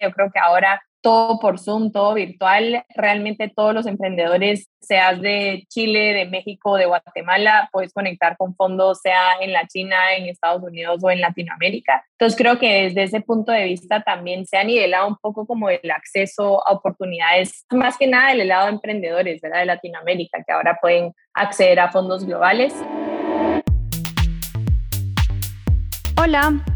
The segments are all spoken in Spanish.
Yo creo que ahora todo por Zoom, todo virtual. Realmente todos los emprendedores, seas de Chile, de México, de Guatemala, puedes conectar con fondos, sea en la China, en Estados Unidos o en Latinoamérica. Entonces creo que desde ese punto de vista también se ha nivelado un poco como el acceso a oportunidades, más que nada del lado de emprendedores de Latinoamérica, que ahora pueden acceder a fondos globales. Hola.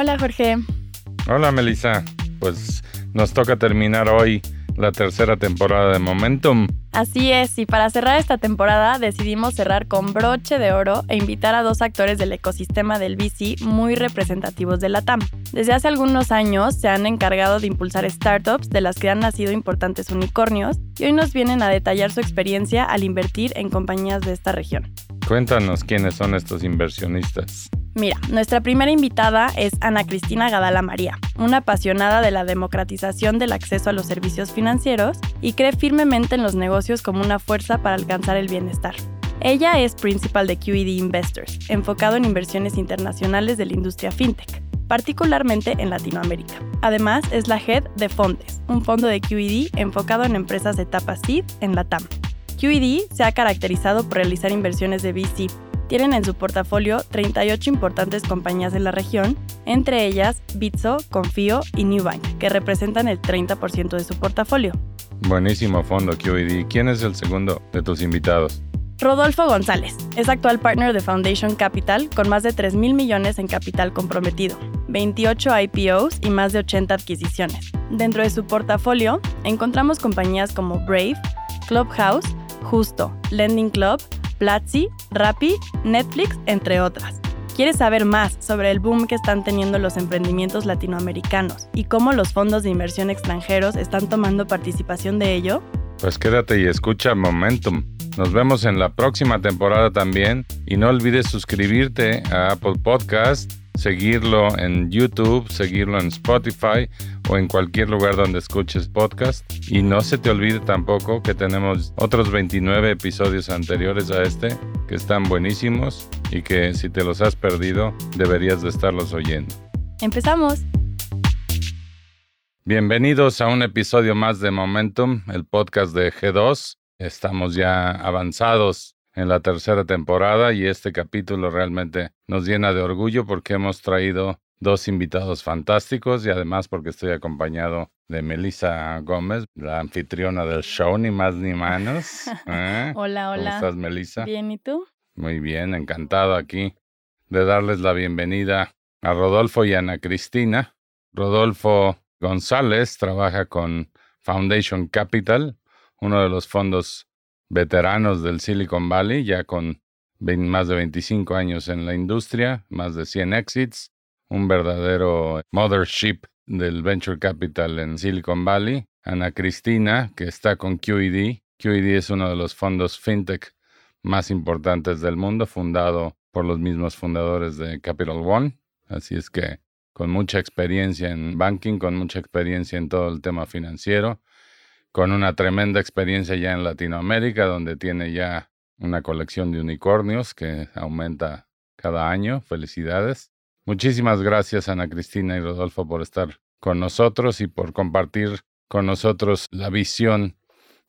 Hola Jorge. Hola Melissa. Pues nos toca terminar hoy la tercera temporada de Momentum. Así es, y para cerrar esta temporada decidimos cerrar con broche de oro e invitar a dos actores del ecosistema del VC muy representativos de la TAM. Desde hace algunos años se han encargado de impulsar startups de las que han nacido importantes unicornios y hoy nos vienen a detallar su experiencia al invertir en compañías de esta región. Cuéntanos quiénes son estos inversionistas. Mira, nuestra primera invitada es Ana Cristina Gadala María, una apasionada de la democratización del acceso a los servicios financieros y cree firmemente en los negocios como una fuerza para alcanzar el bienestar. Ella es principal de QED Investors, enfocado en inversiones internacionales de la industria fintech, particularmente en Latinoamérica. Además, es la head de Fontes, un fondo de QED enfocado en empresas de etapa seed en la TAM. QED se ha caracterizado por realizar inversiones de VC tienen en su portafolio 38 importantes compañías de la región, entre ellas Bitso, Confío y Newbank, que representan el 30% de su portafolio. Buenísimo fondo QED. ¿Quién es el segundo de tus invitados? Rodolfo González es actual partner de Foundation Capital con más de 3 mil millones en capital comprometido, 28 IPOs y más de 80 adquisiciones. Dentro de su portafolio encontramos compañías como Brave, Clubhouse, Justo, Lending Club, Platzi, Rappi, Netflix, entre otras. ¿Quieres saber más sobre el boom que están teniendo los emprendimientos latinoamericanos y cómo los fondos de inversión extranjeros están tomando participación de ello? Pues quédate y escucha Momentum. Nos vemos en la próxima temporada también y no olvides suscribirte a Apple Podcast seguirlo en YouTube, seguirlo en Spotify o en cualquier lugar donde escuches podcast. Y no se te olvide tampoco que tenemos otros 29 episodios anteriores a este que están buenísimos y que si te los has perdido deberías de estarlos oyendo. Empezamos. Bienvenidos a un episodio más de Momentum, el podcast de G2. Estamos ya avanzados en la tercera temporada y este capítulo realmente nos llena de orgullo porque hemos traído dos invitados fantásticos y además porque estoy acompañado de Melissa Gómez, la anfitriona del show, ni más ni menos. ¿eh? hola, hola. ¿Cómo estás, Melissa? Bien, ¿y tú? Muy bien, encantado aquí de darles la bienvenida a Rodolfo y Ana Cristina. Rodolfo González trabaja con Foundation Capital, uno de los fondos veteranos del Silicon Valley, ya con más de 25 años en la industria, más de 100 exits, un verdadero mothership del venture capital en Silicon Valley. Ana Cristina, que está con QED. QED es uno de los fondos fintech más importantes del mundo, fundado por los mismos fundadores de Capital One. Así es que con mucha experiencia en banking, con mucha experiencia en todo el tema financiero, con una tremenda experiencia ya en Latinoamérica, donde tiene ya una colección de unicornios que aumenta cada año. Felicidades. Muchísimas gracias Ana Cristina y Rodolfo por estar con nosotros y por compartir con nosotros la visión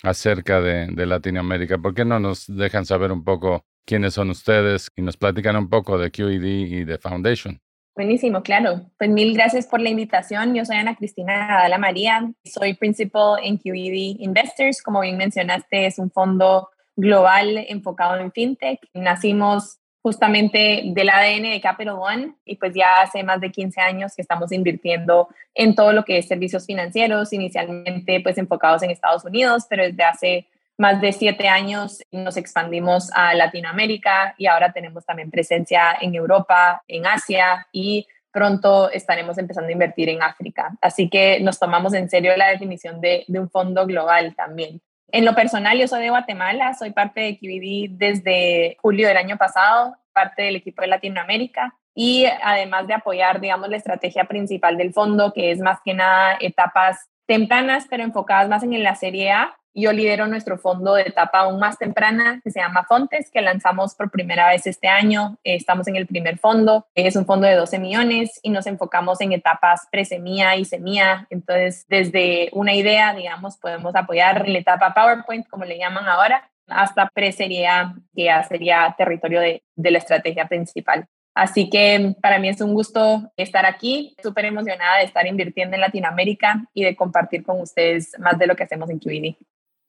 acerca de, Latinoamérica. ¿Por qué no nos dejan saber un poco quiénes son ustedes y nos platican un poco de QED y de Foundation? Buenísimo, claro. Pues mil gracias por la invitación. Yo soy Ana Cristina Adala María, soy principal en QED Investors. Como bien mencionaste, es un fondo global enfocado en fintech. Nacimos justamente del ADN de Capital One y pues ya hace más de 15 años que estamos invirtiendo en todo lo que es servicios financieros, inicialmente pues enfocados en Estados Unidos, pero desde hace más de siete años nos expandimos a Latinoamérica y ahora tenemos también presencia en Europa, en Asia y pronto estaremos empezando a invertir en África. Así que nos tomamos en serio la definición de, de un fondo global también. En lo personal, yo soy de Guatemala, soy parte de QBD desde julio del año pasado, parte del equipo de Latinoamérica y además de apoyar, digamos, la estrategia principal del fondo, que es más que nada etapas tempranas, pero enfocadas más en la Serie A, yo lidero nuestro fondo de etapa aún más temprana que se llama Fontes, que lanzamos por primera vez este año. Eh, estamos en el primer fondo. Es un fondo de 12 millones y nos enfocamos en etapas pre-semilla y semilla. Entonces, desde una idea, digamos, podemos apoyar la etapa PowerPoint, como le llaman ahora, hasta pre-serie que ya sería territorio de la estrategia principal. Así que para mí es un gusto estar aquí, súper emocionada de estar invirtiendo en Latinoamérica y de compartir con ustedes más de lo que hacemos en QED.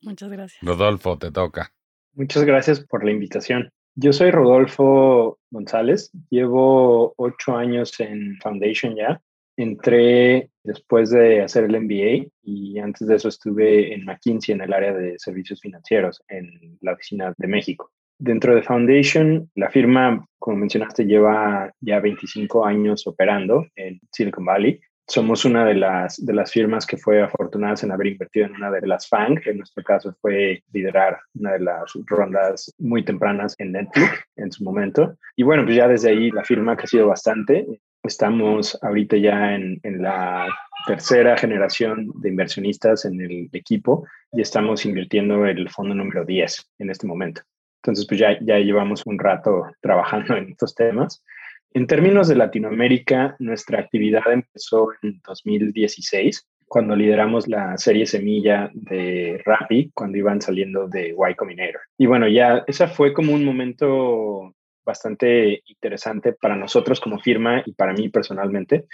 Muchas gracias. Rodolfo, te toca. Muchas gracias por la invitación. Yo soy Rodolfo González, llevo ocho años en Foundation ya. Entré después de hacer el MBA y antes de eso estuve en McKinsey en el área de servicios financieros en la oficina de México. Dentro de Foundation, la firma, como mencionaste, lleva ya 25 años operando en Silicon Valley somos una de las, de las firmas que fue afortunada en haber invertido en una de las FANG, en nuestro caso fue liderar una de las rondas muy tempranas en Netflix en su momento. Y bueno, pues ya desde ahí la firma ha crecido bastante. Estamos ahorita ya en, en la tercera generación de inversionistas en el equipo y estamos invirtiendo el fondo número 10 en este momento. Entonces, pues ya, ya llevamos un rato trabajando en estos temas. En términos de Latinoamérica, nuestra actividad empezó en 2016, cuando lideramos la serie Semilla de Rappi, cuando iban saliendo de Y Combinator. Y bueno, ya esa fue como un momento bastante interesante para nosotros como firma y para mí personalmente,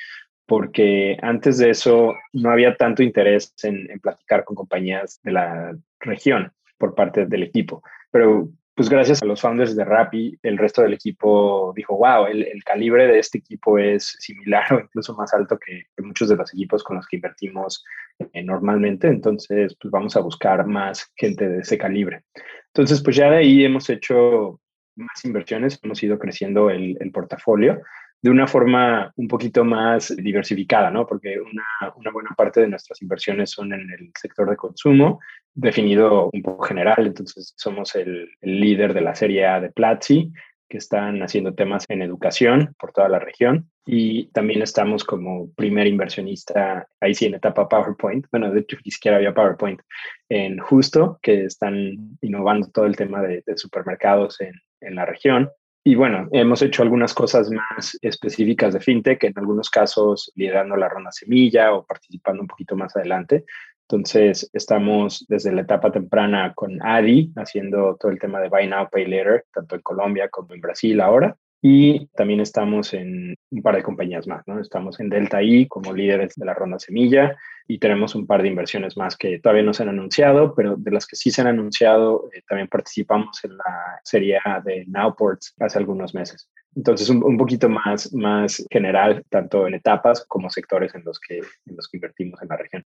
porque antes de eso no había tanto interés en, en platicar con compañías de la región por parte del equipo. Pero pues gracias a los founders de Rappi, el resto del equipo dijo, wow, el, calibre de este equipo es similar o incluso más alto que, muchos de los equipos con los que invertimos eh, normalmente, entonces pues vamos a buscar más gente de ese calibre. Entonces, pues ya de ahí hemos hecho más inversiones, hemos ido creciendo el, el portafolio de una forma un poquito más diversificada, ¿no? Porque una, buena parte de nuestras inversiones son en el sector de consumo, definido un poco general, entonces somos el, líder de la serie A de Platzi, que están haciendo temas en educación por toda la región. Y también estamos como primer inversionista, ahí sí en etapa PowerPoint, bueno, de hecho ni siquiera había PowerPoint, en Justo, que están innovando todo el tema de, supermercados en la región. Y bueno, hemos hecho algunas cosas más específicas de fintech, en algunos casos liderando la ronda semilla o participando un poquito más adelante. Entonces, estamos desde la etapa temprana con Adi, haciendo todo el tema de Buy Now, Pay Later, tanto en Colombia como en Brasil ahora. Y también estamos en un par de compañías más, ¿no? Estamos en Delta I como líderes de la ronda semilla y tenemos un par de inversiones más que todavía no se han anunciado, pero de las que sí se han anunciado, eh, también participamos en la serie A de Nowports hace algunos meses. Entonces, un, un, poquito más, más general, tanto en etapas como sectores en los, que, en los que invertimos en la región.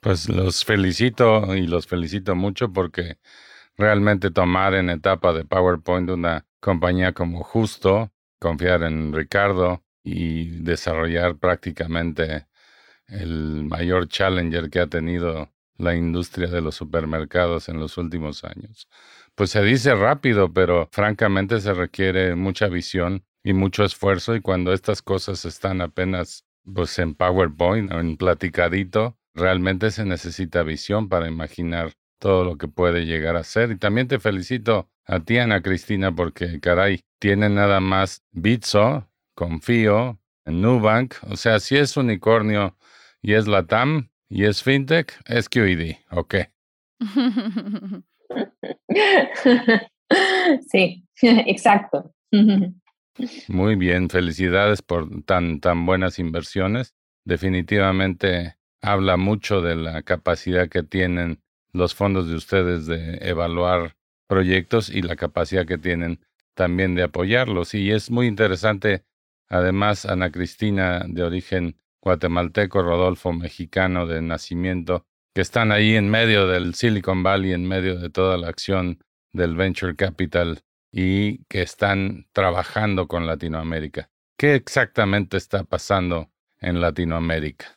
Pues los felicito y los felicito mucho porque realmente tomar en etapa de PowerPoint una compañía como Justo, confiar en Ricardo y desarrollar prácticamente el mayor challenger que ha tenido la industria de los supermercados en los últimos años. Pues se dice rápido, pero francamente se requiere mucha visión y mucho esfuerzo y cuando estas cosas están apenas pues en PowerPoint o en platicadito, realmente se necesita visión para imaginar todo lo que puede llegar a ser. Y también te felicito a ti, Ana Cristina, porque caray, tiene nada más Bitso, Confío, Nubank, o sea, si es unicornio y es la TAM y es FinTech, es QED, ok. Sí, exacto. Muy bien, felicidades por tan, tan buenas inversiones. Definitivamente habla mucho de la capacidad que tienen los fondos de ustedes de evaluar proyectos y la capacidad que tienen también de apoyarlos. Y es muy interesante, además, Ana Cristina, de origen guatemalteco, Rodolfo, mexicano de nacimiento, que están ahí en medio del Silicon Valley, en medio de toda la acción del Venture Capital y que están trabajando con Latinoamérica. ¿Qué exactamente está pasando en Latinoamérica?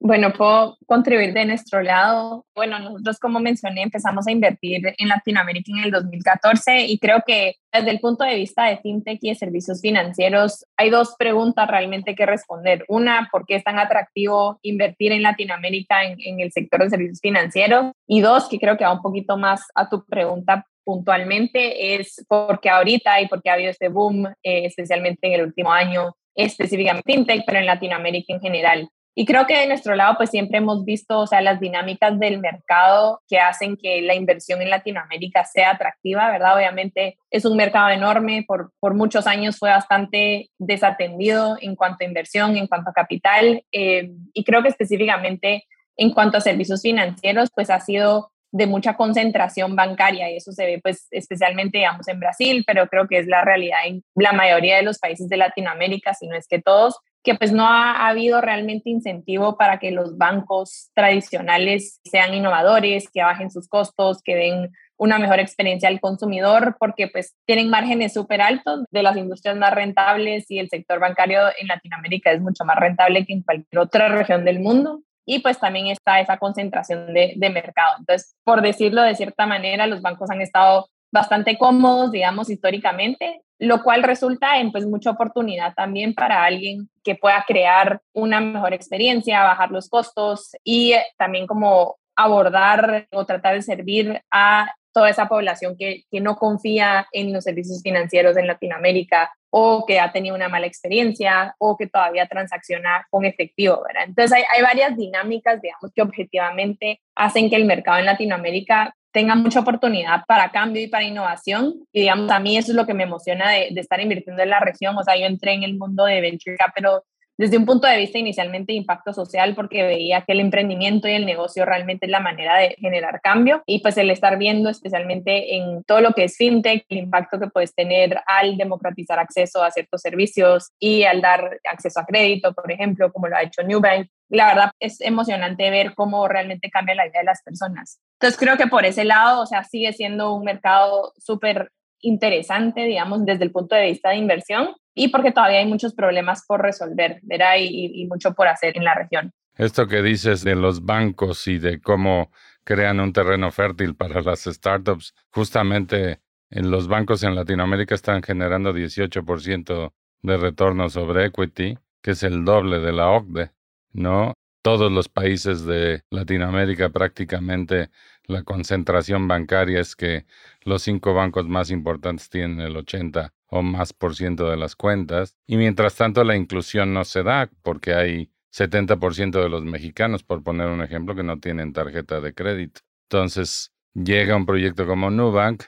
Bueno, puedo contribuir de nuestro lado. Bueno, nosotros, como mencioné, empezamos a invertir en Latinoamérica en el 2014 y creo que desde el punto de vista de fintech y de servicios financieros, hay dos preguntas realmente que responder. Una, ¿por qué es tan atractivo invertir en Latinoamérica en, el sector de servicios financieros? Y dos, que creo que va un poquito más a tu pregunta puntualmente, es porque ahorita y porque ha habido este boom, eh, especialmente en el último año, específicamente fintech, pero en Latinoamérica en general. Y creo que de nuestro lado, pues siempre hemos visto, o sea, las dinámicas del mercado que hacen que la inversión en Latinoamérica sea atractiva, ¿verdad? Obviamente es un mercado enorme, por, por muchos años fue bastante desatendido en cuanto a inversión, en cuanto a capital, eh, y creo que específicamente en cuanto a servicios financieros, pues ha sido de mucha concentración bancaria y eso se ve pues especialmente digamos en Brasil, pero creo que es la realidad en la mayoría de los países de Latinoamérica, si no es que todos, que pues no ha, habido realmente incentivo para que los bancos tradicionales sean innovadores, que bajen sus costos, que den una mejor experiencia al consumidor, porque pues tienen márgenes súper altos de las industrias más rentables y el sector bancario en Latinoamérica es mucho más rentable que en cualquier otra región del mundo. Y pues también está esa concentración de, de mercado. Entonces, por decirlo de cierta manera, los bancos han estado bastante cómodos, digamos, históricamente, lo cual resulta en pues mucha oportunidad también para alguien que pueda crear una mejor experiencia, bajar los costos y también como abordar o tratar de servir a toda esa población que, que no confía en los servicios financieros en Latinoamérica o que ha tenido una mala experiencia o que todavía transacciona con efectivo, ¿verdad? Entonces hay, hay varias dinámicas, digamos, que objetivamente hacen que el mercado en Latinoamérica tenga mucha oportunidad para cambio y para innovación. Y digamos, a mí eso es lo que me emociona de, estar invirtiendo en la región. O sea, yo entré en el mundo de Venture Capital desde un punto de vista inicialmente de impacto social, porque veía que el emprendimiento y el negocio realmente es la manera de generar cambio. Y pues el estar viendo especialmente en todo lo que es fintech, el impacto que puedes tener al democratizar acceso a ciertos servicios y al dar acceso a crédito, por ejemplo, como lo ha hecho Newbank. La verdad es emocionante ver cómo realmente cambia la vida de las personas. Entonces creo que por ese lado, o sea, sigue siendo un mercado súper interesante, digamos, desde el punto de vista de inversión y porque todavía hay muchos problemas por resolver, ¿verdad? Y, mucho por hacer en la región. Esto que dices de los bancos y de cómo crean un terreno fértil para las startups, justamente en los bancos en Latinoamérica están generando 18% de retorno sobre equity, que es el doble de la OCDE, ¿no? Todos los países de Latinoamérica prácticamente la concentración bancaria es que los cinco bancos más importantes tienen el 80 o más por ciento de las cuentas y mientras tanto la inclusión no se da porque hay 70% de los mexicanos, por poner un ejemplo, que no tienen tarjeta de crédito. Entonces llega un proyecto como Nubank,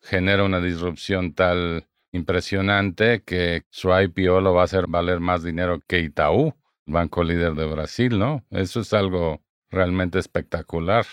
genera una disrupción tal impresionante que su IPO lo va a hacer valer más dinero que Itaú, banco líder de Brasil, ¿no? Eso es algo realmente espectacular.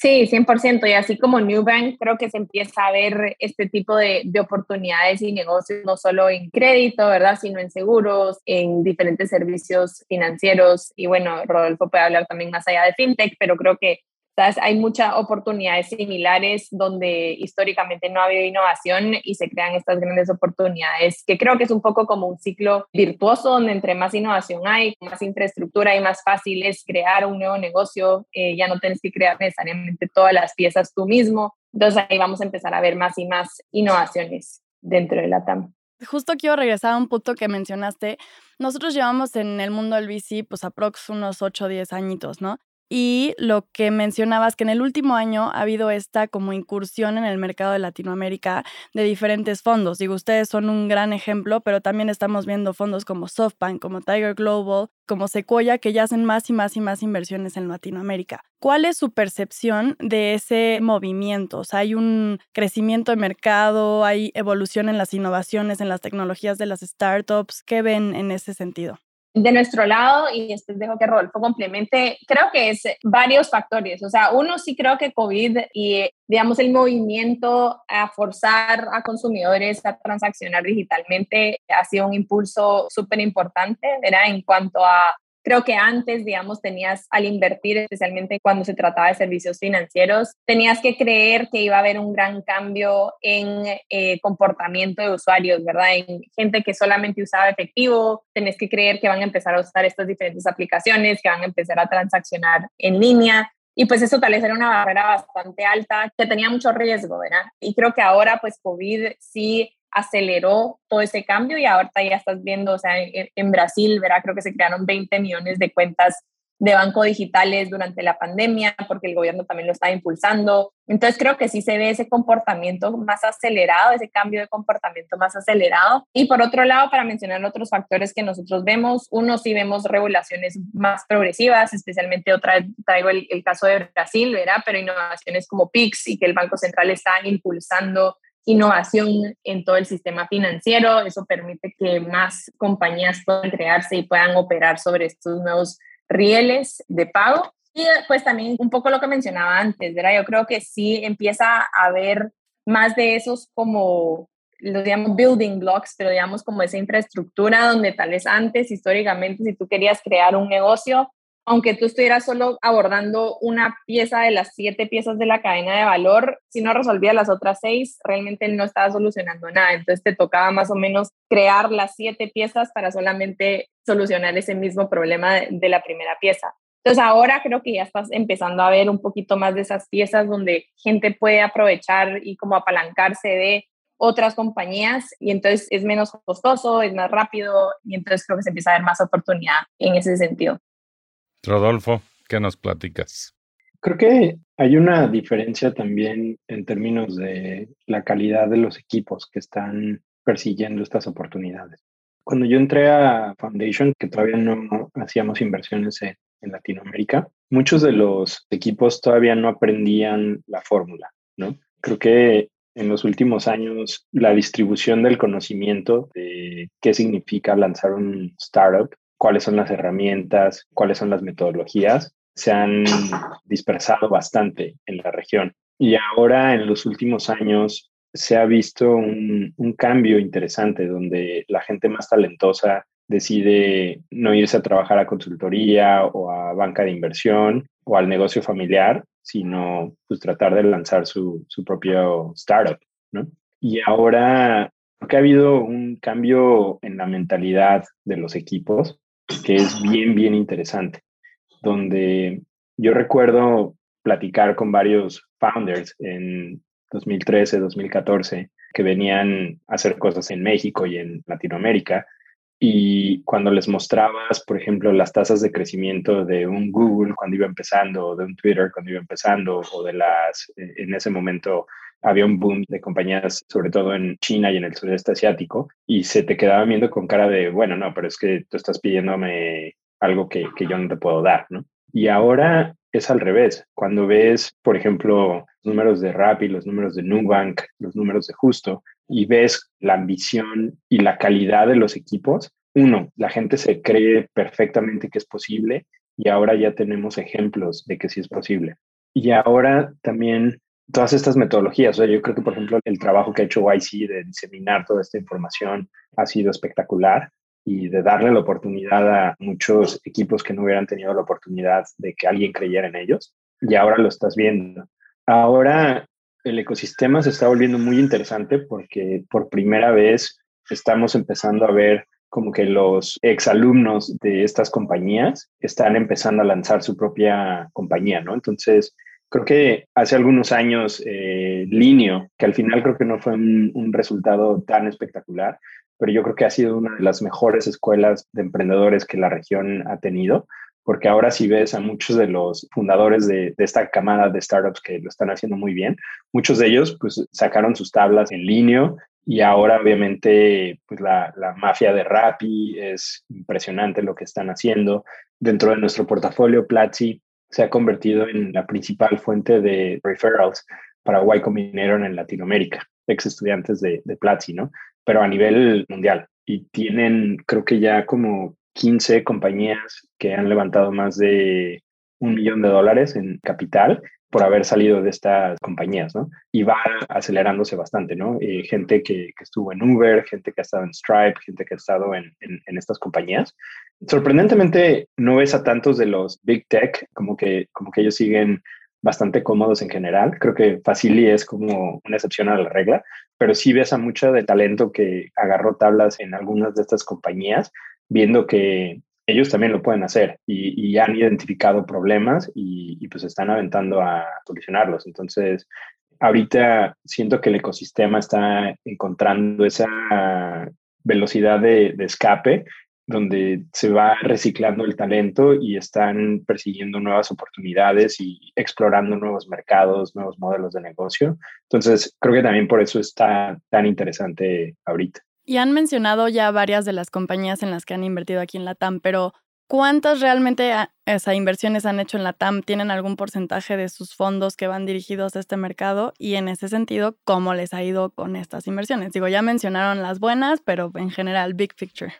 Sí, 100%. Y así como Newbank, creo que se empieza a ver este tipo de, de, oportunidades y negocios, no solo en crédito, ¿verdad? Sino en seguros, en diferentes servicios financieros. Y bueno, Rodolfo puede hablar también más allá de fintech, pero creo que hay muchas oportunidades similares donde históricamente no ha habido innovación y se crean estas grandes oportunidades, que creo que es un poco como un ciclo virtuoso donde entre más innovación hay, más infraestructura y más fácil es crear un nuevo negocio, eh, ya no tienes que crear necesariamente todas las piezas tú mismo. Entonces ahí vamos a empezar a ver más y más innovaciones dentro de la TAM. Justo quiero regresar a un punto que mencionaste. Nosotros llevamos en el mundo del VC, pues aprox unos 8 o 10 añitos, ¿no? Y lo que mencionabas, que en el último año ha habido esta como incursión en el mercado de Latinoamérica de diferentes fondos. Digo, ustedes son un gran ejemplo, pero también estamos viendo fondos como SoftBank, como Tiger Global, como Sequoia, que ya hacen más y más y más inversiones en Latinoamérica. ¿Cuál es su percepción de ese movimiento? O sea, hay un crecimiento de mercado, hay evolución en las innovaciones, en las tecnologías de las startups. ¿Qué ven en ese sentido? De nuestro lado, y después dejo que Rodolfo complemente, creo que es varios factores. O sea, uno sí creo que COVID y, digamos, el movimiento a forzar a consumidores a transaccionar digitalmente ha sido un impulso súper importante, ¿verdad? En cuanto a Creo que antes, digamos, tenías al invertir, especialmente cuando se trataba de servicios financieros, tenías que creer que iba a haber un gran cambio en eh, comportamiento de usuarios, ¿verdad? En gente que solamente usaba efectivo, tenés que creer que van a empezar a usar estas diferentes aplicaciones, que van a empezar a transaccionar en línea. Y pues eso tal vez era una barrera bastante alta que tenía mucho riesgo, ¿verdad? Y creo que ahora pues COVID sí aceleró todo ese cambio y ahorita ya estás viendo, o sea, en, Brasil, ¿verdad? Creo que se crearon 20 millones de cuentas de banco digitales durante la pandemia, porque el gobierno también lo está impulsando. Entonces creo que sí se ve ese comportamiento más acelerado, ese cambio de comportamiento más acelerado. Y por otro lado, para mencionar otros factores que nosotros vemos, uno sí vemos regulaciones más progresivas, especialmente otra traigo el, el caso de Brasil, ¿verdad? Pero innovaciones como PIX y que el Banco Central está impulsando innovación en todo el sistema financiero. Eso permite que más compañías puedan crearse y puedan operar sobre estos nuevos rieles de pago. Y pues también un poco lo que mencionaba antes, ¿verdad? Yo creo que sí empieza a haber más de esos como los digamos building blocks, pero digamos como esa infraestructura donde tal vez antes, históricamente, si tú querías crear un negocio, aunque tú estuvieras solo abordando una pieza de las siete piezas de la cadena de valor, si no resolvías las otras seis, realmente no estaba solucionando nada. Entonces te tocaba más o menos crear las siete piezas para solamente solucionar ese mismo problema de, la primera pieza. Entonces ahora creo que ya estás empezando a ver un poquito más de esas piezas donde gente puede aprovechar y como apalancarse de otras compañías y entonces es menos costoso, es más rápido y entonces creo que se empieza a ver más oportunidad en ese sentido. Rodolfo, ¿qué nos platicas? Creo que hay una diferencia también en términos de la calidad de los equipos que están persiguiendo estas oportunidades. Cuando yo entré a Foundation, que todavía no hacíamos inversiones en, Latinoamérica, muchos de los equipos todavía no aprendían la fórmula, ¿no? Creo que en los últimos años la distribución del conocimiento de qué significa lanzar un startup cuáles son las herramientas, cuáles son las metodologías, se han dispersado bastante en la región. Y ahora, en los últimos años, se ha visto un, cambio interesante donde la gente más talentosa decide no irse a trabajar a consultoría o a banca de inversión o al negocio familiar, sino pues tratar de lanzar su, su propio startup, ¿no? Y ahora, que ha habido un cambio en la mentalidad de los equipos que es bien, bien interesante, donde yo recuerdo platicar con varios founders en 2013, 2014, que venían a hacer cosas en México y en Latinoamérica. Y cuando les mostrabas, por ejemplo, las tasas de crecimiento de un Google cuando iba empezando, o de un Twitter cuando iba empezando, o de las, en ese momento había un boom de compañías, sobre todo en China y en el sudeste asiático, y se te quedaba viendo con cara de, bueno, no, pero es que tú estás pidiéndome algo que, que yo no te puedo dar, ¿no? Y ahora es al revés. Cuando ves, por ejemplo, números de Rappi, los números de Nubank, los números de Justo, y ves la ambición y la calidad de los equipos, uno, la gente se cree perfectamente que es posible y ahora ya tenemos ejemplos de que sí es posible. Y ahora también todas estas metodologías. O sea, yo creo que, por ejemplo, el trabajo que ha hecho YC de diseminar toda esta información ha sido espectacular y de darle la oportunidad a muchos equipos que no hubieran tenido la oportunidad de que alguien creyera en ellos. Y ahora lo estás viendo. Ahora el ecosistema se está volviendo muy interesante porque por primera vez estamos empezando a ver como que los exalumnos de estas compañías están empezando a lanzar su propia compañía, ¿no? Entonces, Creo que hace algunos años eh, Linio, que al final creo que no fue un, resultado tan espectacular, pero yo creo que ha sido una de las mejores escuelas de emprendedores que la región ha tenido, porque ahora si ves a muchos de los fundadores de, esta camada de startups que lo están haciendo muy bien, muchos de ellos pues sacaron sus tablas en Linio y ahora obviamente pues la, la mafia de Rappi es impresionante lo que están haciendo. Dentro de nuestro portafolio, Platzi se ha convertido en la principal fuente de referrals para Y Combinator en Latinoamérica, ex estudiantes de, de Platzi, ¿no? Pero a nivel mundial. Y tienen, creo que ya como 15 compañías que han levantado más de un millón de dólares en capital por haber salido de estas compañías, ¿no? Y va acelerándose bastante, ¿no? Eh, gente que, estuvo en Uber, gente que ha estado en Stripe, gente que ha estado en, en, estas compañías. Sorprendentemente, no ves a tantos de los Big Tech como que, como que ellos siguen bastante cómodos en general. Creo que Facili es como una excepción a la regla, pero sí ves a mucho de talento que agarró tablas en algunas de estas compañías, viendo que ellos también lo pueden hacer y, han identificado problemas y, pues están aventando a solucionarlos. Entonces, ahorita siento que el ecosistema está encontrando esa velocidad de, de escape donde se va reciclando el talento y están persiguiendo nuevas oportunidades y explorando nuevos mercados, nuevos modelos de negocio. Entonces, creo que también por eso está tan interesante ahorita. Y han mencionado ya varias de las compañías en las que han invertido aquí en la TAM, pero ¿cuántas realmente esas inversiones han hecho en la TAM? ¿Tienen algún porcentaje de sus fondos que van dirigidos a este mercado? Y en ese sentido, ¿cómo les ha ido con estas inversiones? Digo, ya mencionaron las buenas, pero en general, big picture.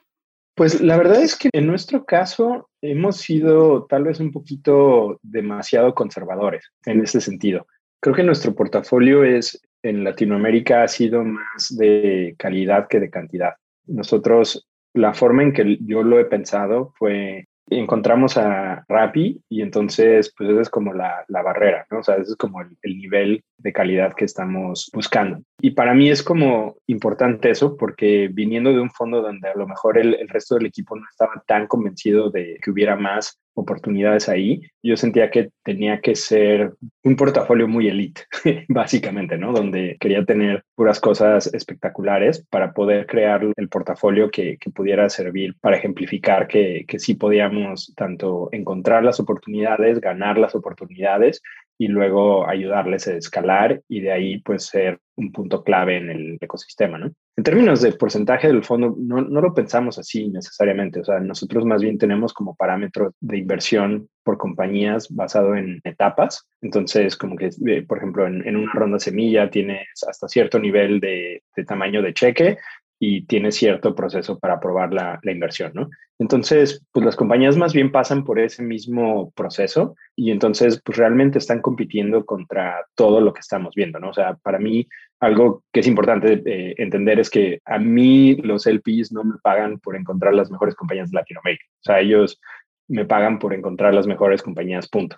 Pues la verdad es que en nuestro caso hemos sido tal vez un poquito demasiado conservadores en ese sentido. Creo que nuestro portafolio es en Latinoamérica ha sido más de calidad que de cantidad. Nosotros, la forma en que yo lo he pensado fue encontramos a Rappi y entonces pues esa es como la, la barrera, ¿no? O sea, ese es como el, nivel de calidad que estamos buscando. Y para mí es como importante eso porque viniendo de un fondo donde a lo mejor el, el resto del equipo no estaba tan convencido de que hubiera más oportunidades ahí, yo sentía que tenía que ser un portafolio muy elite, básicamente, ¿no? Donde quería tener puras cosas espectaculares para poder crear el portafolio que, que pudiera servir para ejemplificar que, que sí podíamos tanto encontrar las oportunidades, ganar las oportunidades y luego ayudarles a escalar y de ahí pues ser un punto clave en el ecosistema, ¿no? En términos de porcentaje del fondo, no, no lo pensamos así necesariamente, o sea, nosotros más bien tenemos como parámetro de inversión por compañías basado en etapas, entonces como que, eh, por ejemplo, en, en una ronda semilla tienes hasta cierto nivel de, de tamaño de cheque y tiene cierto proceso para aprobar la, la, inversión, ¿no? Entonces, pues las compañías más bien pasan por ese mismo proceso y entonces, pues realmente están compitiendo contra todo lo que estamos viendo, ¿no? O sea, para mí, algo que es importante eh, entender es que a mí los LPs no me pagan por encontrar las mejores compañías de Latinoamérica. O sea, ellos me pagan por encontrar las mejores compañías, punto.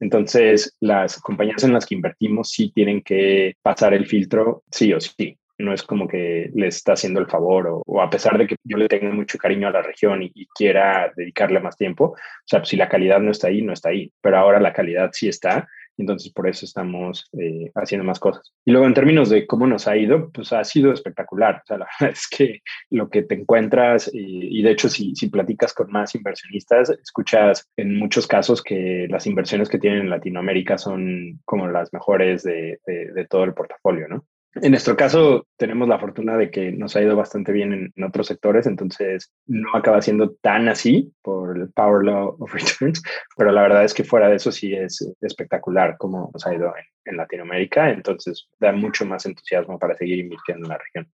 Entonces, las compañías en las que invertimos sí tienen que pasar el filtro, sí o sí no es como que le está haciendo el favor o, a pesar de que yo le tenga mucho cariño a la región y, quiera dedicarle más tiempo, o sea, si la calidad no está ahí, no está ahí, pero ahora la calidad sí está, entonces por eso estamos eh, haciendo más cosas. Y luego en términos de cómo nos ha ido, pues ha sido espectacular, o sea, la verdad es que lo que te encuentras y, de hecho si, si platicas con más inversionistas, escuchas en muchos casos que las inversiones que tienen en Latinoamérica son como las mejores de, de todo el portafolio, ¿no? En nuestro caso, tenemos la fortuna de que nos ha ido bastante bien en, otros sectores, entonces no acaba siendo tan así por el Power Law of Returns, pero la verdad es que fuera de eso sí es espectacular cómo nos ha ido en, Latinoamérica, entonces da mucho más entusiasmo para seguir invirtiendo en la región.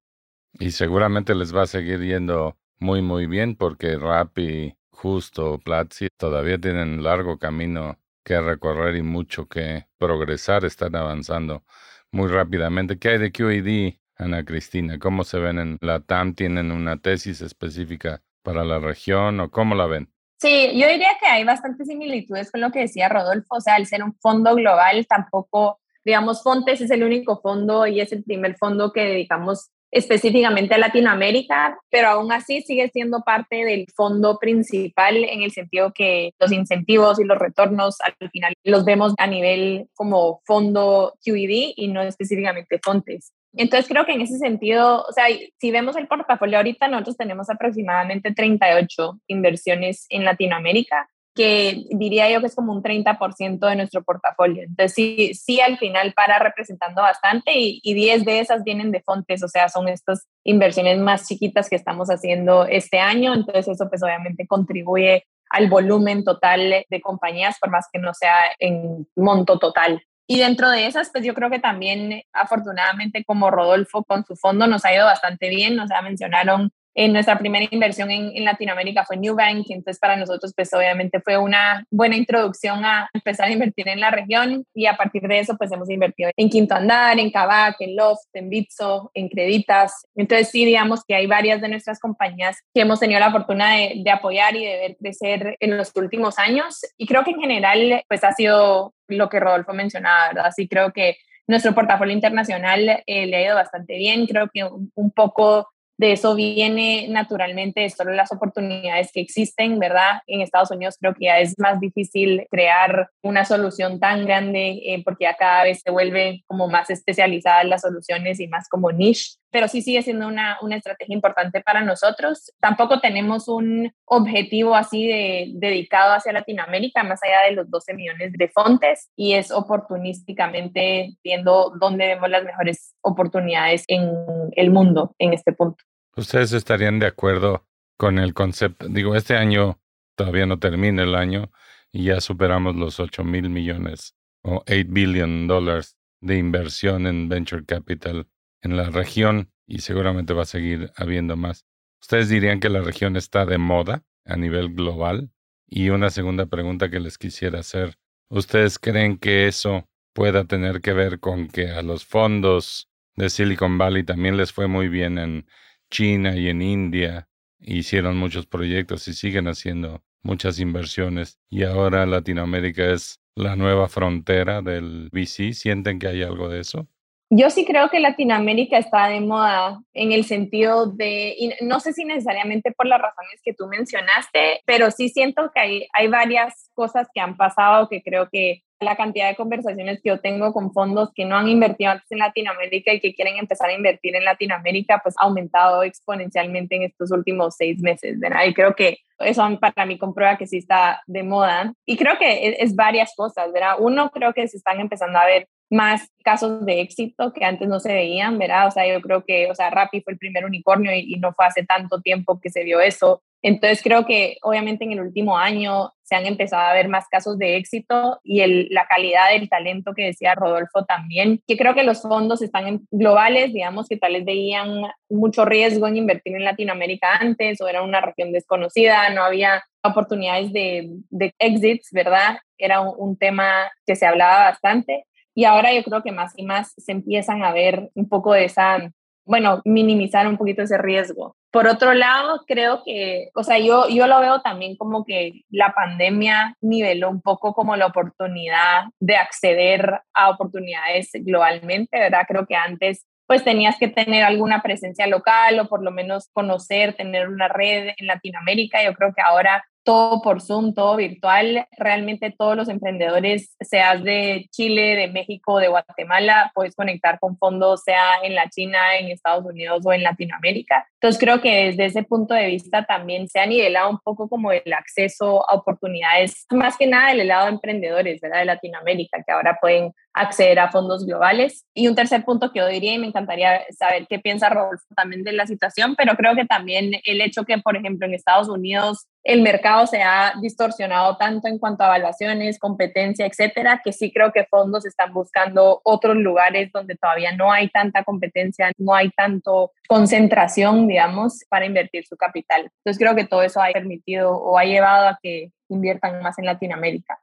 Y seguramente les va a seguir yendo muy, muy bien porque Rappi, Justo, Platzi todavía tienen largo camino que recorrer y mucho que progresar, están avanzando muy rápidamente. ¿Qué hay de QED, Ana Cristina? ¿Cómo se ven en la TAM? ¿Tienen una tesis específica para la región o cómo la ven? Sí, yo diría que hay bastantes similitudes con lo que decía Rodolfo. O sea, al ser un fondo global, tampoco, digamos, Fontes es el único fondo y es el primer fondo que dedicamos específicamente a Latinoamérica, pero aún así sigue siendo parte del fondo principal en el sentido que los incentivos y los retornos al final los vemos a nivel como fondo QED y no específicamente Fontes. Entonces creo que en ese sentido, o sea, si vemos el portafolio ahorita, nosotros tenemos aproximadamente 38 inversiones en Latinoamérica que diría yo que es como un 30% de nuestro portafolio. Entonces, sí, sí, al final para representando bastante y, y 10 de esas vienen de fontes, o sea, son estas inversiones más chiquitas que estamos haciendo este año. Entonces, eso pues obviamente contribuye al volumen total de compañías, por más que no sea en monto total. Y dentro de esas, pues yo creo que también, afortunadamente, como Rodolfo con su fondo nos ha ido bastante bien. O sea, mencionaron En nuestra primera inversión en, Latinoamérica fue New Bank, entonces para nosotros pues obviamente fue una buena introducción a empezar a invertir en la región y a partir de eso pues hemos invertido en Quinto Andar, en Kavak, en Loft, en Bitso, en Creditas. Entonces sí, digamos que hay varias de nuestras compañías que hemos tenido la fortuna de, de apoyar y de ver crecer en los últimos años y creo que en general pues ha sido lo que Rodolfo mencionaba, ¿verdad? Sí creo que nuestro portafolio internacional eh, le ha ido bastante bien, creo que un poco de eso viene naturalmente solo las oportunidades que existen, ¿verdad? En Estados Unidos creo que ya es más difícil crear una solución tan grande eh, porque ya cada vez se vuelve como más especializadas las soluciones y más como niche, pero sí sigue siendo una, una estrategia importante para nosotros. Tampoco tenemos un objetivo así de, dedicado hacia Latinoamérica, más allá de los 12 millones de fontes, y es oportunísticamente viendo dónde vemos las mejores oportunidades en el mundo en este punto. ¿Ustedes estarían de acuerdo con el concepto? Digo, este año todavía no termina el año y ya superamos los 8 mil millones o 8 billion dólares de inversión en venture capital en la región y seguramente va a seguir habiendo más. ¿Ustedes dirían que la región está de moda a nivel global? Y una segunda pregunta que les quisiera hacer. ¿Ustedes creen que eso pueda tener que ver con que a los fondos de Silicon Valley también les fue muy bien en China y en India hicieron muchos proyectos y siguen haciendo muchas inversiones y ahora Latinoamérica es la nueva frontera del VC. ¿Sienten que hay algo de eso? Yo sí creo que Latinoamérica está de moda en el sentido de, no sé si necesariamente por las razones que tú mencionaste, pero sí siento que hay, hay varias cosas que han pasado que creo que la cantidad de conversaciones que yo tengo con fondos que no han invertido antes en Latinoamérica y que quieren empezar a invertir en Latinoamérica, pues ha aumentado exponencialmente en estos últimos seis meses, ¿verdad? Y creo que eso para mí comprueba que sí está de moda. Y creo que es, es varias cosas, ¿verdad? Uno, creo que se están empezando a ver más casos de éxito que antes no se veían, ¿verdad? O sea, yo creo que, o sea, Rappi fue el primer unicornio y, y, no fue hace tanto tiempo que se vio eso. Entonces creo que obviamente en el último año se han empezado a ver más casos de éxito y el, la calidad del talento que decía Rodolfo también, que creo que los fondos están en, globales, digamos que tal vez veían mucho riesgo en invertir en Latinoamérica antes o era una región desconocida, no había oportunidades de, de exits, ¿verdad? Era un, un tema que se hablaba bastante. Y ahora yo creo que más y más se empiezan a ver un poco de esa, bueno, minimizar un poquito ese riesgo. Por otro lado, creo que, o sea, yo, yo lo veo también como que la pandemia niveló un poco como la oportunidad de acceder a oportunidades globalmente, ¿verdad? Creo que antes pues tenías que tener alguna presencia local o por lo menos conocer, tener una red en Latinoamérica. Yo creo que ahora todo por Zoom, todo virtual. Realmente todos los emprendedores, seas de Chile, de México, de Guatemala, puedes conectar con fondos, sea en la China, en Estados Unidos o en Latinoamérica. Entonces creo que desde ese punto de vista también se ha nivelado un poco como el acceso a oportunidades, más que nada del lado de emprendedores, ¿verdad? De Latinoamérica, que ahora pueden acceder a fondos globales. Y un tercer punto que yo diría, y me encantaría saber qué piensa Rodolfo también de la situación, pero creo que también el hecho que, por ejemplo, en Estados Unidos el mercado se ha distorsionado tanto en cuanto a evaluaciones, competencia, etcétera, que sí creo que fondos están buscando otros lugares donde todavía no hay tanta competencia, no hay tanto concentración, digamos, para invertir su capital. Entonces creo que todo eso ha permitido o ha llevado a que inviertan más en Latinoamérica.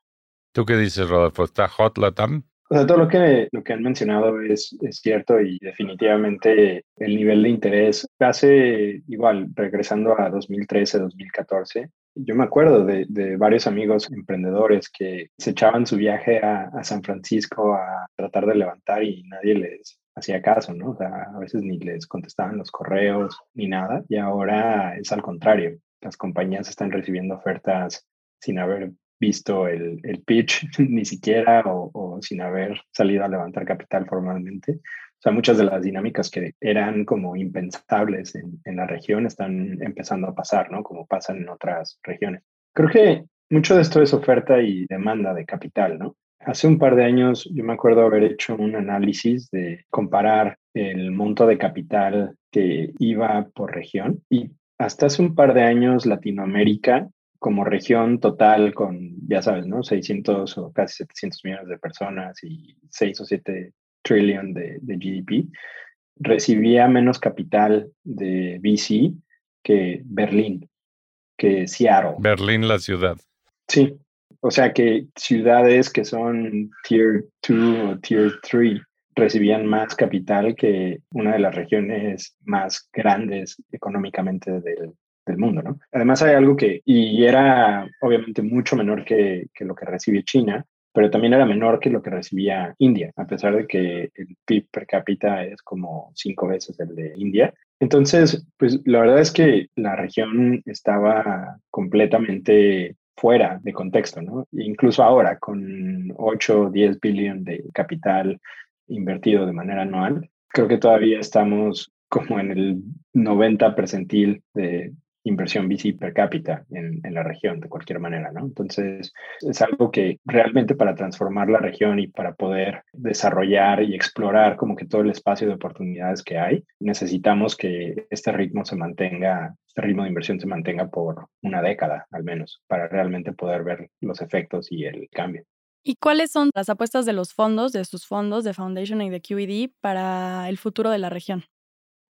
¿Tú qué dices, Rodolfo? ¿Está hot Latam? O sea, todo lo que, lo que han mencionado es, es cierto y definitivamente el nivel de interés hace igual, regresando a 2013, 2014, yo me acuerdo de, de, varios amigos emprendedores que se echaban su viaje a, a, San Francisco a tratar de levantar y nadie les hacía caso, ¿no? O sea, a veces ni les contestaban los correos ni nada. Y ahora es al contrario. Las compañías están recibiendo ofertas sin haber visto el, el pitch ni siquiera o, sin haber salido a levantar capital formalmente. O sea, muchas de las dinámicas que eran como impensables en, en la región están empezando a pasar, ¿no? Como pasan en otras regiones. Creo que mucho de esto es oferta y demanda de capital, ¿no? Hace un par de años yo me acuerdo haber hecho un análisis de comparar el monto de capital que iba por región y hasta hace un par de años Latinoamérica como región total con, ya sabes, ¿no? 600 o casi 700 millones de personas y 6 o 7 trillion de, de GDP, recibía menos capital de VC que Berlín, que Seattle. Berlín, la ciudad. Sí, o sea que ciudades que son Tier 2 o Tier 3 recibían más capital que una de las regiones más grandes económicamente del, del mundo, ¿no? Además hay algo que, y era obviamente mucho menor que, que lo que recibe China, pero también era menor que lo que recibía India, a pesar de que el PIB per cápita es como cinco veces el de India. Entonces, pues la verdad es que la región estaba completamente fuera de contexto, ¿no? Incluso ahora, con 8 o 10 billones de capital invertido de manera anual, creo que todavía estamos como en el 90 percentil de inversión VC per cápita en, en, la región, de cualquier manera, ¿no? Entonces, es algo que realmente para transformar la región y para poder desarrollar y explorar como que todo el espacio de oportunidades que hay, necesitamos que este ritmo se mantenga, este ritmo de inversión se mantenga por una década al menos, para realmente poder ver los efectos y el cambio. ¿Y cuáles son las apuestas de los fondos, de sus fondos, de Foundation y de QED para el futuro de la región?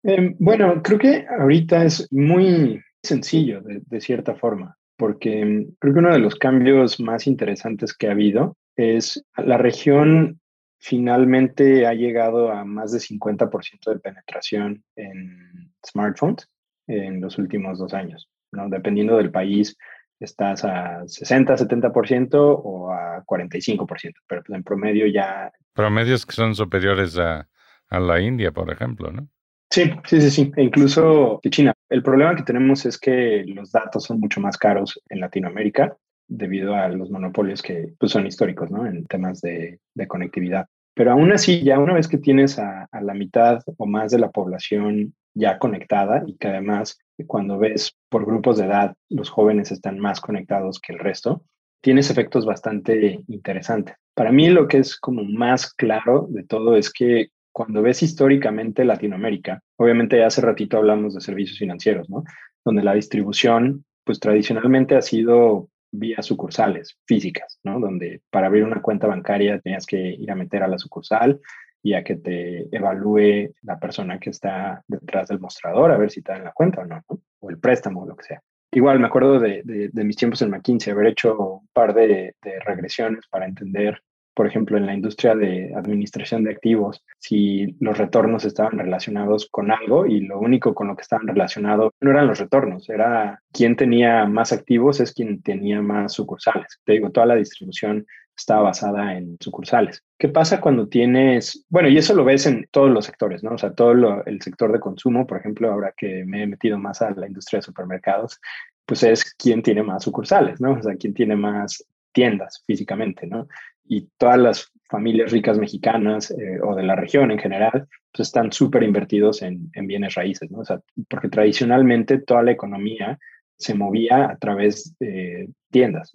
Eh, bueno, creo que ahorita es muy sencillo de, cierta forma, porque mm, creo que uno de los cambios más interesantes que ha habido es la región finalmente ha llegado a más de 50% de penetración en smartphones en los últimos dos años. ¿no? Dependiendo del país, estás a 60, 70% o a 45%, pero pues en promedio ya... Promedios que son superiores a, a la India, por ejemplo, ¿no? Sí, sí, sí, sí. E incluso China. El problema que tenemos es que los datos son mucho más caros en Latinoamérica debido a los monopolios que pues, son históricos, ¿no? En temas de, conectividad. Pero aún así, ya una vez que tienes a, a, la mitad o más de la población ya conectada y que además cuando ves por grupos de edad los jóvenes están más conectados que el resto, tienes efectos bastante interesantes. Para mí lo que es como más claro de todo es que cuando ves históricamente Latinoamérica, obviamente hace ratito hablamos de servicios financieros, ¿no? Donde la distribución, pues tradicionalmente ha sido vía sucursales físicas, ¿no? Donde para abrir una cuenta bancaria tenías que ir a meter a la sucursal y a que te evalúe la persona que está detrás del mostrador a ver si te dan la cuenta o no, ¿no? o el préstamo o lo que sea. Igual me acuerdo de, de, mis tiempos en McKinsey, haber hecho un par de, de regresiones para entender por ejemplo, en la industria de administración de activos, si los retornos estaban relacionados con algo y lo único con lo que estaban relacionados no eran los retornos, era quién tenía más activos es quien tenía más sucursales. Te digo, toda la distribución estaba basada en sucursales. ¿Qué pasa cuando tienes, bueno, y eso lo ves en todos los sectores, ¿no? O sea, todo el sector de consumo, por ejemplo, ahora que me he metido más a la industria de supermercados, pues es quién tiene más sucursales, ¿no? O sea, quién tiene más tiendas físicamente, ¿no? Y todas las familias ricas mexicanas eh, o de la región en general, pues están súper invertidos en, en, bienes raíces, ¿no? O sea, porque tradicionalmente toda la economía se movía a través de tiendas.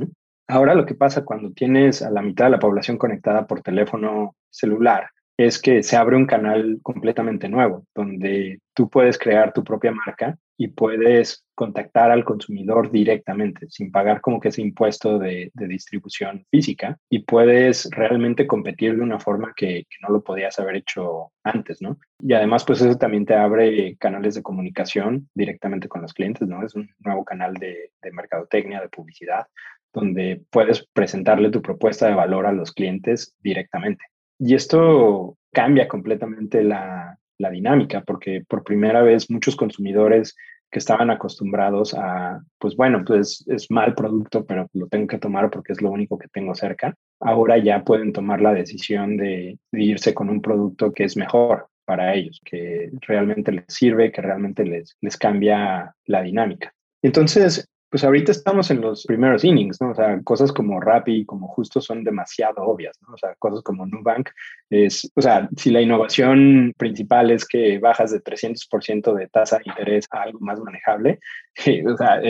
Ahora lo que pasa cuando tienes a la mitad de la población conectada por teléfono celular es que se abre un canal completamente nuevo, donde tú puedes crear tu propia marca y puedes contactar al consumidor directamente sin pagar como que ese impuesto de, distribución física y puedes realmente competir de una forma que, no lo podías haber hecho antes, ¿no? Y además, pues eso también te abre canales de comunicación directamente con los clientes, ¿no? Es un nuevo canal de, de mercadotecnia, de publicidad, donde puedes presentarle tu propuesta de valor a los clientes directamente. Y esto cambia completamente la, la dinámica, porque por primera vez muchos consumidores que estaban acostumbrados a, pues bueno, pues es mal producto, pero lo tengo que tomar porque es lo único que tengo cerca, ahora ya pueden tomar la decisión de, irse con un producto que es mejor para ellos, que realmente les sirve, que realmente les, les cambia la dinámica. Entonces, pues ahorita estamos en los primeros innings, ¿no? O sea, cosas como Rappi, como Justo son demasiado obvias, ¿no? O sea, cosas como Nubank es, o sea, si la innovación principal es que bajas de 300% de tasa de interés a algo más manejable, o sea,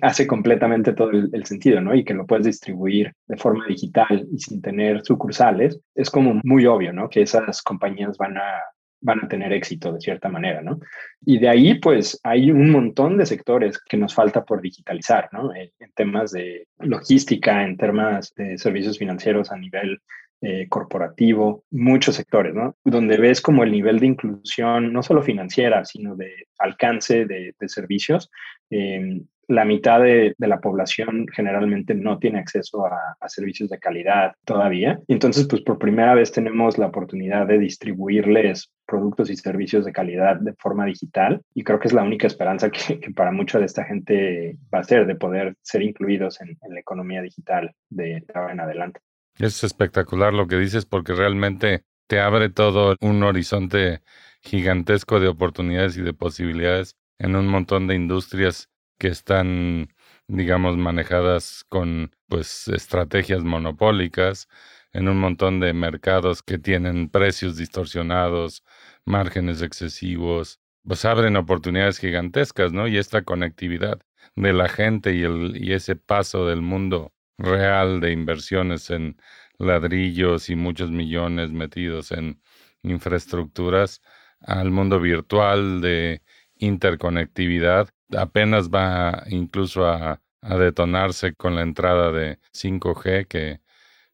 hace completamente todo el, el, sentido, ¿no? Y que lo puedes distribuir de forma digital y sin tener sucursales, es como muy obvio, ¿no? Que esas compañías van a van a tener éxito de cierta manera, ¿no? Y de ahí, pues, hay un montón de sectores que nos falta por digitalizar, ¿no? En, temas de logística, en temas de servicios financieros a nivel eh, corporativo, muchos sectores, ¿no? Donde ves como el nivel de inclusión, no solo financiera, sino de alcance de, servicios, eh, la mitad de, la población generalmente no tiene acceso a, servicios de calidad todavía. Entonces, pues por primera vez tenemos la oportunidad de distribuirles productos y servicios de calidad de forma digital y creo que es la única esperanza que, para mucha de esta gente va a ser de poder ser incluidos en, la economía digital de ahora en adelante. Es espectacular lo que dices porque realmente te abre todo un horizonte gigantesco de oportunidades y de posibilidades en un montón de industrias que están, digamos, manejadas con pues estrategias monopólicas en un montón de mercados que tienen precios distorsionados, márgenes excesivos, pues abren oportunidades gigantescas, ¿no? Y esta conectividad de la gente y, el, y ese paso del mundo real de inversiones en ladrillos y muchos millones metidos en infraestructuras al mundo virtual de interconectividad apenas va incluso a, detonarse con la entrada de 5G, que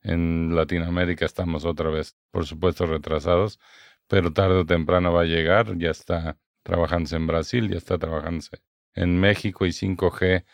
en Latinoamérica estamos otra vez, por supuesto, retrasados, pero tarde o temprano va a llegar, ya está trabajándose en Brasil, ya está trabajándose en México y 5G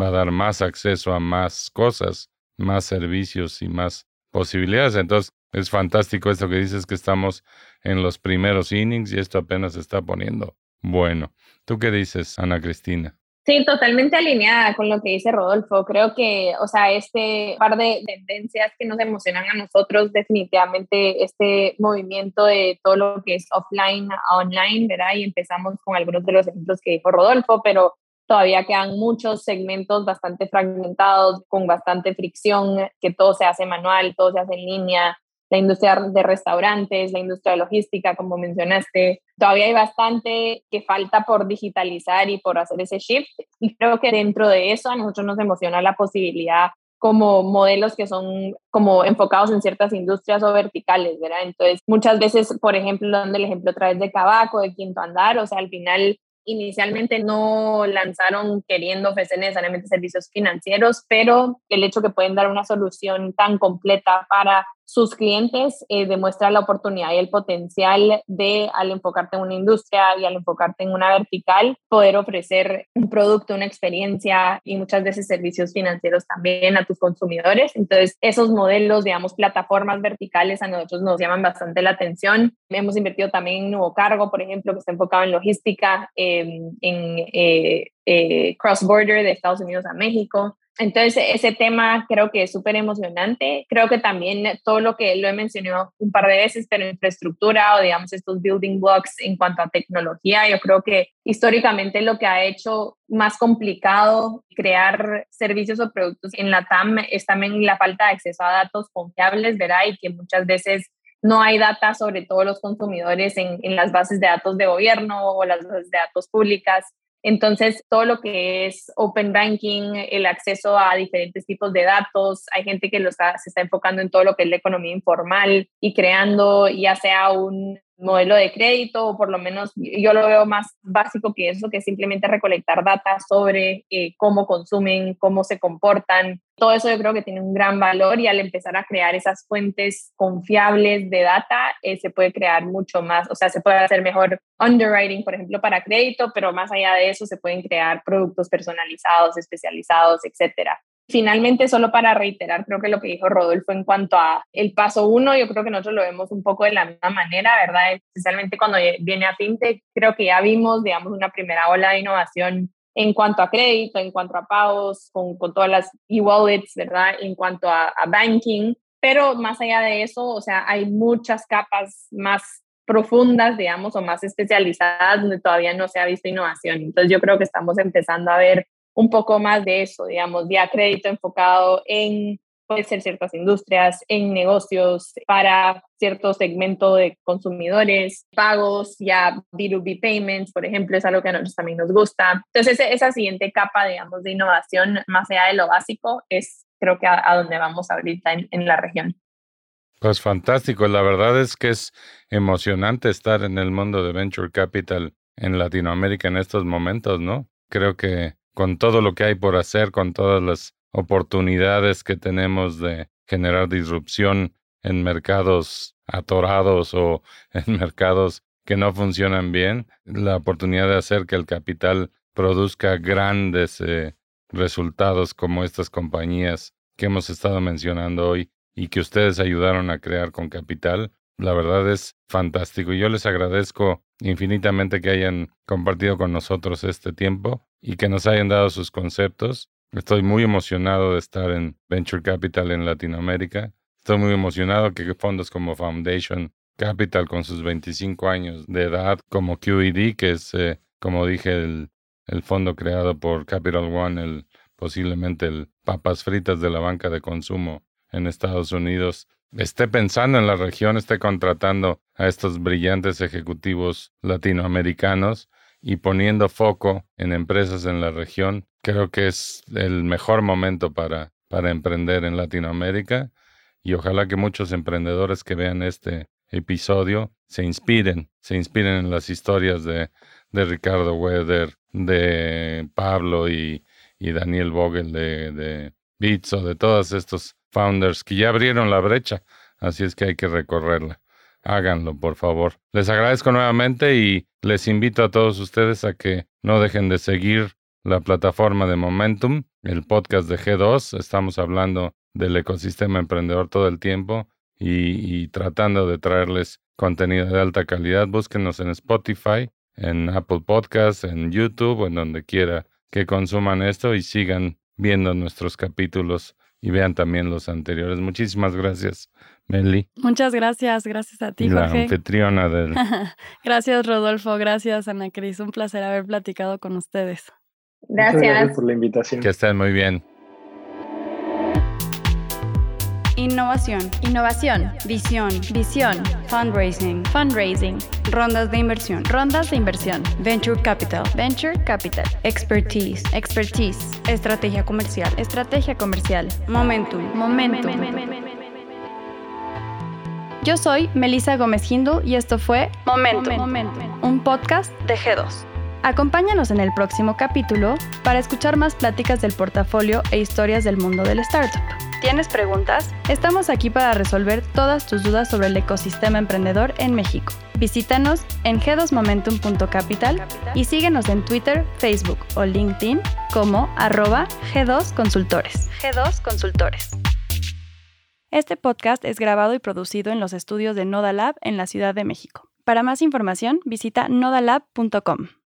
va a dar más acceso a más cosas, más servicios y más posibilidades. Entonces, es fantástico esto que dices que estamos en los primeros innings y esto apenas se está poniendo bueno. ¿Tú qué dices, Ana Cristina? Sí, totalmente alineada con lo que dice Rodolfo. Creo que, o sea, este par de tendencias que nos emocionan a nosotros, definitivamente este movimiento de todo lo que es offline a online, ¿verdad? Y empezamos con algunos de los ejemplos que dijo Rodolfo, pero todavía quedan muchos segmentos bastante fragmentados, con bastante fricción, que todo se hace manual, todo se hace en línea, la industria de restaurantes, la industria logística, como mencionaste. Todavía hay bastante que falta por digitalizar y por hacer ese shift. Y creo que dentro de eso a nosotros nos emociona la posibilidad como modelos que son como enfocados en ciertas industrias o verticales, ¿verdad? Entonces, muchas veces, por ejemplo, dando el ejemplo otra vez de Cabaco, de Quinto Andar, o sea, al final inicialmente no lanzaron queriendo ofrecer necesariamente servicios financieros, pero el hecho que pueden dar una solución tan completa para sus clientes eh, demuestra la oportunidad y el potencial de, al enfocarte en una industria y al enfocarte en una vertical, poder ofrecer un producto, una experiencia y muchas veces servicios financieros también a tus consumidores. Entonces, esos modelos, digamos, plataformas verticales a nosotros nos llaman bastante la atención. Hemos invertido también en Nuevo Cargo, por ejemplo, que está enfocado en logística, en eh, eh, cross-border de Estados Unidos a México. Entonces, ese tema creo que es súper emocionante. Creo que también todo lo que lo he mencionado un par de veces, pero infraestructura o digamos estos building blocks en cuanto a tecnología, yo creo que históricamente lo que ha hecho más complicado crear servicios o productos en la TAM es también la falta de acceso a datos confiables, ¿verdad? Y que muchas veces no hay data sobre todos los consumidores en, en las bases de datos de gobierno o las bases de datos públicas. Entonces, todo lo que es open banking, el acceso a diferentes tipos de datos, hay gente que lo se está enfocando en todo lo que es la economía informal y creando ya sea un modelo de crédito o por lo menos yo lo veo más básico que eso, que simplemente recolectar data sobre eh, cómo consumen, cómo se comportan. Todo eso yo creo que tiene un gran valor y al empezar a crear esas fuentes confiables de data, eh, se puede crear mucho más, o sea, se puede hacer mejor underwriting, por ejemplo, para crédito, pero más allá de eso se pueden crear productos personalizados, especializados, etcétera. Finalmente, solo para reiterar, creo que lo que dijo Rodolfo en cuanto a el paso uno, yo creo que nosotros lo vemos un poco de la misma manera, ¿verdad? Especialmente cuando viene a FinTech, creo que ya vimos, digamos, una primera ola de innovación en cuanto a crédito, en cuanto a pagos, con, con todas las e-wallets, ¿verdad? En cuanto a, a banking, pero más allá de eso, o sea, hay muchas capas más profundas, digamos, o más especializadas donde todavía no se ha visto innovación. Entonces yo creo que estamos empezando a ver un poco más de eso, digamos, de crédito enfocado en, puede ser ciertas industrias, en negocios para cierto segmento de consumidores, pagos, ya B2B payments, por ejemplo, es algo que a nosotros también nos gusta. Entonces, esa siguiente capa, digamos, de innovación, más allá de lo básico, es creo que a, donde vamos ahorita en, en la región. Pues fantástico, la verdad es que es emocionante estar en el mundo de Venture Capital en Latinoamérica en estos momentos, ¿no? Creo que con todo lo que hay por hacer, con todas las oportunidades que tenemos de generar disrupción en mercados atorados o en mercados que no funcionan bien, la oportunidad de hacer que el capital produzca grandes eh, resultados como estas compañías que hemos estado mencionando hoy y que ustedes ayudaron a crear con capital, la verdad es fantástico. Yo les agradezco infinitamente que hayan compartido con nosotros este tiempo y que nos hayan dado sus conceptos. Estoy muy emocionado de estar en Venture Capital en Latinoamérica. Estoy muy emocionado que fondos como Foundation Capital con sus 25 años de edad, como QED, que es, eh, como dije, el, el, fondo creado por Capital One, el, posiblemente el papas fritas de la banca de consumo en Estados Unidos, esté pensando en la región, esté contratando a estos brillantes ejecutivos latinoamericanos y poniendo foco en empresas en la región, creo que es el mejor momento para, para emprender en Latinoamérica y ojalá que muchos emprendedores que vean este episodio se inspiren, se inspiren en las historias de, de Ricardo Weather, de Pablo y, y Daniel Vogel de, de Beats o de todos estos founders que ya abrieron la brecha, así es que hay que recorrerla. Háganlo, por favor. Les agradezco nuevamente y les invito a todos ustedes a que no dejen de seguir la plataforma de Momentum, el podcast de G2. Estamos hablando del ecosistema emprendedor todo el tiempo y, tratando de traerles contenido de alta calidad. Búsquenos en Spotify, en Apple Podcasts, en YouTube, en donde quiera que consuman esto y sigan viendo nuestros capítulos y vean también los anteriores. Muchísimas gracias, Meli. Muchas gracias, gracias a ti, la Jorge. anfitriona del... gracias, Rodolfo, gracias, Ana Cris. Un placer haber platicado con ustedes. Gracias. gracias por la invitación. Que estén muy bien. Innovación. Innovación. Visión. Visión. Fundraising. Fundraising. Rondas de inversión. Rondas de inversión. Venture Capital. Venture Capital. Expertise. Expertise. Estrategia comercial. Estrategia comercial. Momentum. Momentum. Yo soy Melissa Gómez Hindu y esto fue Momentum. un podcast de G2. Acompáñanos en el próximo capítulo para escuchar más pláticas del portafolio e historias del mundo del startup. ¿Tienes preguntas? Estamos aquí para resolver todas tus dudas sobre el ecosistema emprendedor en México. Visítanos en g2momentum.capital y síguenos en Twitter, Facebook o LinkedIn como arroba G2 Consultores. G2 Consultores. Este podcast es grabado y producido en los estudios de Nodalab en la Ciudad de México. Para más información, visita nodalab.com.